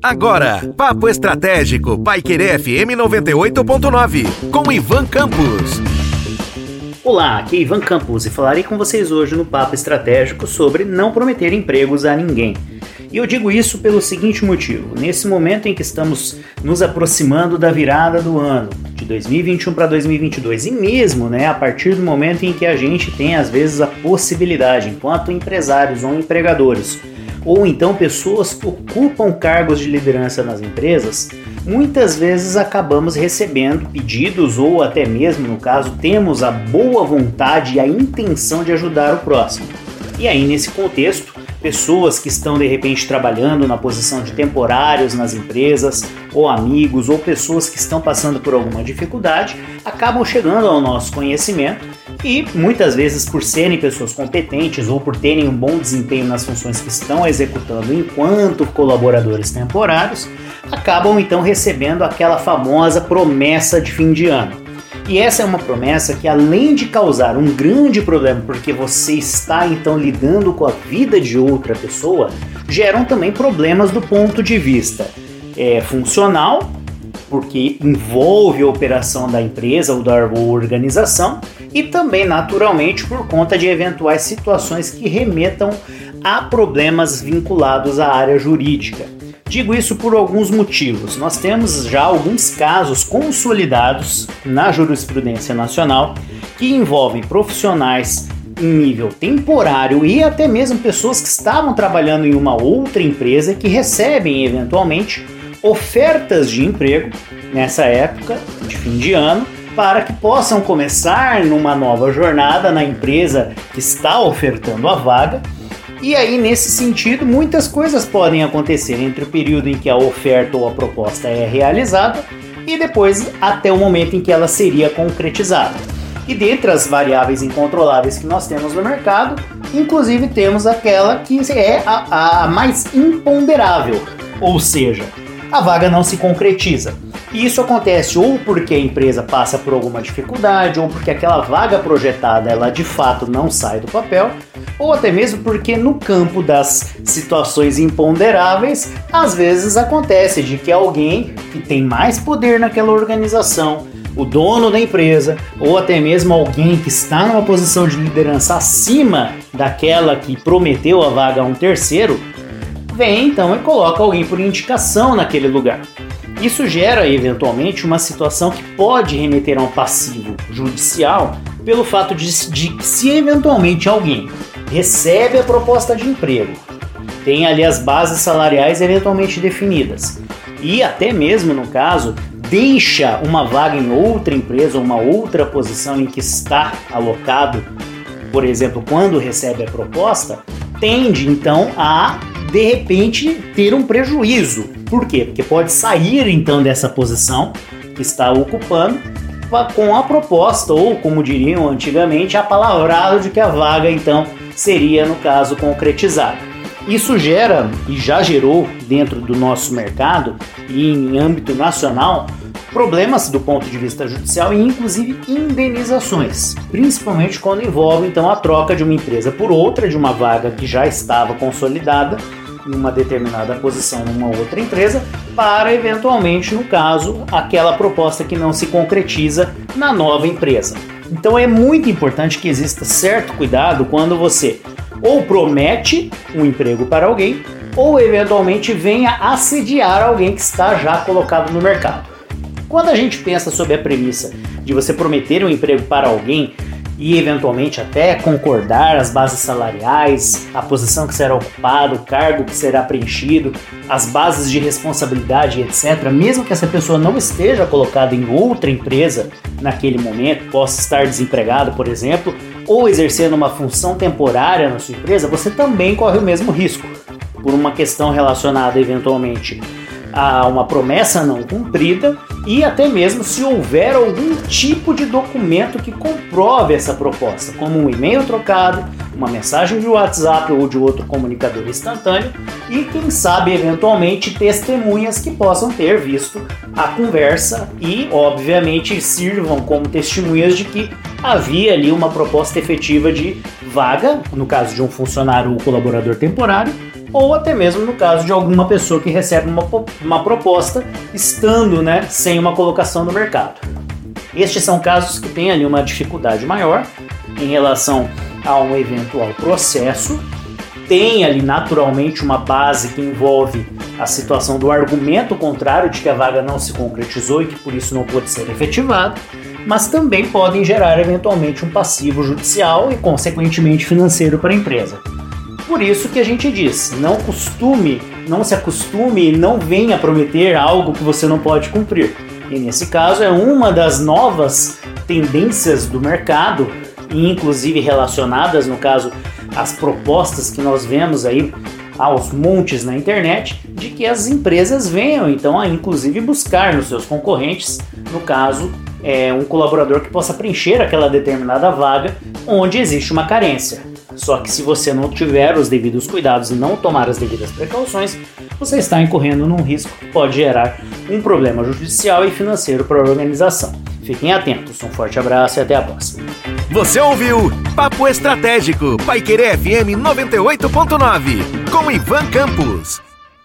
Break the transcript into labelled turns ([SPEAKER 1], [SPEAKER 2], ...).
[SPEAKER 1] Agora, Papo Estratégico, Paiquerê FM 98.9, com Ivan Campos.
[SPEAKER 2] Olá, aqui é Ivan Campos e falarei com vocês hoje no Papo Estratégico sobre não prometer empregos a ninguém. E eu digo isso pelo seguinte motivo: nesse momento em que estamos nos aproximando da virada do ano, de 2021 para 2022, e mesmo né, a partir do momento em que a gente tem às vezes a possibilidade, enquanto empresários ou empregadores, ou então pessoas que ocupam cargos de liderança nas empresas, muitas vezes acabamos recebendo pedidos ou até mesmo, no caso, temos a boa vontade e a intenção de ajudar o próximo. E aí, nesse contexto, pessoas que estão de repente trabalhando na posição de temporários nas empresas, ou amigos, ou pessoas que estão passando por alguma dificuldade, acabam chegando ao nosso conhecimento e muitas vezes por serem pessoas competentes ou por terem um bom desempenho nas funções que estão executando enquanto colaboradores temporários, acabam então recebendo aquela famosa promessa de fim de ano. E essa é uma promessa que, além de causar um grande problema, porque você está então lidando com a vida de outra pessoa, geram também problemas do ponto de vista é, funcional, porque envolve a operação da empresa ou da organização, e também, naturalmente, por conta de eventuais situações que remetam a problemas vinculados à área jurídica. Digo isso por alguns motivos. Nós temos já alguns casos consolidados na jurisprudência nacional que envolvem profissionais em nível temporário e até mesmo pessoas que estavam trabalhando em uma outra empresa que recebem eventualmente ofertas de emprego nessa época de fim de ano para que possam começar numa nova jornada na empresa que está ofertando a vaga e aí, nesse sentido, muitas coisas podem acontecer entre o período em que a oferta ou a proposta é realizada e depois até o momento em que ela seria concretizada. E dentre as variáveis incontroláveis que nós temos no mercado, inclusive temos aquela que é a, a mais imponderável, ou seja, a vaga não se concretiza. E isso acontece ou porque a empresa passa por alguma dificuldade, ou porque aquela vaga projetada ela de fato não sai do papel, ou até mesmo porque no campo das situações imponderáveis, às vezes acontece de que alguém que tem mais poder naquela organização, o dono da empresa, ou até mesmo alguém que está numa posição de liderança acima daquela que prometeu a vaga a um terceiro, vem então e coloca alguém por indicação naquele lugar. Isso gera eventualmente uma situação que pode remeter a um passivo judicial pelo fato de, de se eventualmente alguém recebe a proposta de emprego, tem ali as bases salariais eventualmente definidas e até mesmo no caso deixa uma vaga em outra empresa ou uma outra posição em que está alocado, por exemplo, quando recebe a proposta, tende então a de repente ter um prejuízo. Por quê? Porque pode sair então dessa posição que está ocupando com a proposta, ou como diriam antigamente, a palavra de que a vaga então seria, no caso, concretizada. Isso gera e já gerou dentro do nosso mercado e em âmbito nacional problemas do ponto de vista judicial e inclusive indenizações, principalmente quando envolve então a troca de uma empresa por outra de uma vaga que já estava consolidada em uma determinada posição numa outra empresa, para eventualmente, no caso, aquela proposta que não se concretiza na nova empresa. Então é muito importante que exista certo cuidado quando você ou promete um emprego para alguém ou eventualmente venha assediar alguém que está já colocado no mercado. Quando a gente pensa sobre a premissa de você prometer um emprego para alguém, e eventualmente até concordar as bases salariais, a posição que será ocupada, o cargo que será preenchido, as bases de responsabilidade, etc. Mesmo que essa pessoa não esteja colocada em outra empresa naquele momento, possa estar desempregado, por exemplo, ou exercendo uma função temporária na sua empresa, você também corre o mesmo risco por uma questão relacionada eventualmente a uma promessa não cumprida e até mesmo se houver algum tipo de documento que comprove essa proposta, como um e-mail trocado, uma mensagem de WhatsApp ou de outro comunicador instantâneo e quem sabe eventualmente testemunhas que possam ter visto a conversa e obviamente sirvam como testemunhas de que havia ali uma proposta efetiva de vaga, no caso de um funcionário ou colaborador temporário, ou até mesmo no caso de alguma pessoa que recebe uma, uma proposta estando né, sem uma colocação no mercado. Estes são casos que têm ali uma dificuldade maior em relação a um eventual processo, tem ali naturalmente uma base que envolve a situação do argumento contrário de que a vaga não se concretizou e que por isso não pode ser efetivada, mas também podem gerar eventualmente um passivo judicial e consequentemente financeiro para a empresa. Por isso que a gente diz, não costume, não se acostume e não venha prometer algo que você não pode cumprir. E nesse caso é uma das novas tendências do mercado, inclusive relacionadas, no caso, às propostas que nós vemos aí aos montes na internet, de que as empresas venham então a inclusive buscar nos seus concorrentes, no caso, é, um colaborador que possa preencher aquela determinada vaga onde existe uma carência. Só que se você não tiver os devidos cuidados e não tomar as devidas precauções, você está incorrendo num risco que pode gerar um problema judicial e financeiro para a organização. Fiquem atentos, um forte abraço e até a próxima.
[SPEAKER 1] Você ouviu Papo Estratégico, Paiquerê FM 98.9, com Ivan Campos.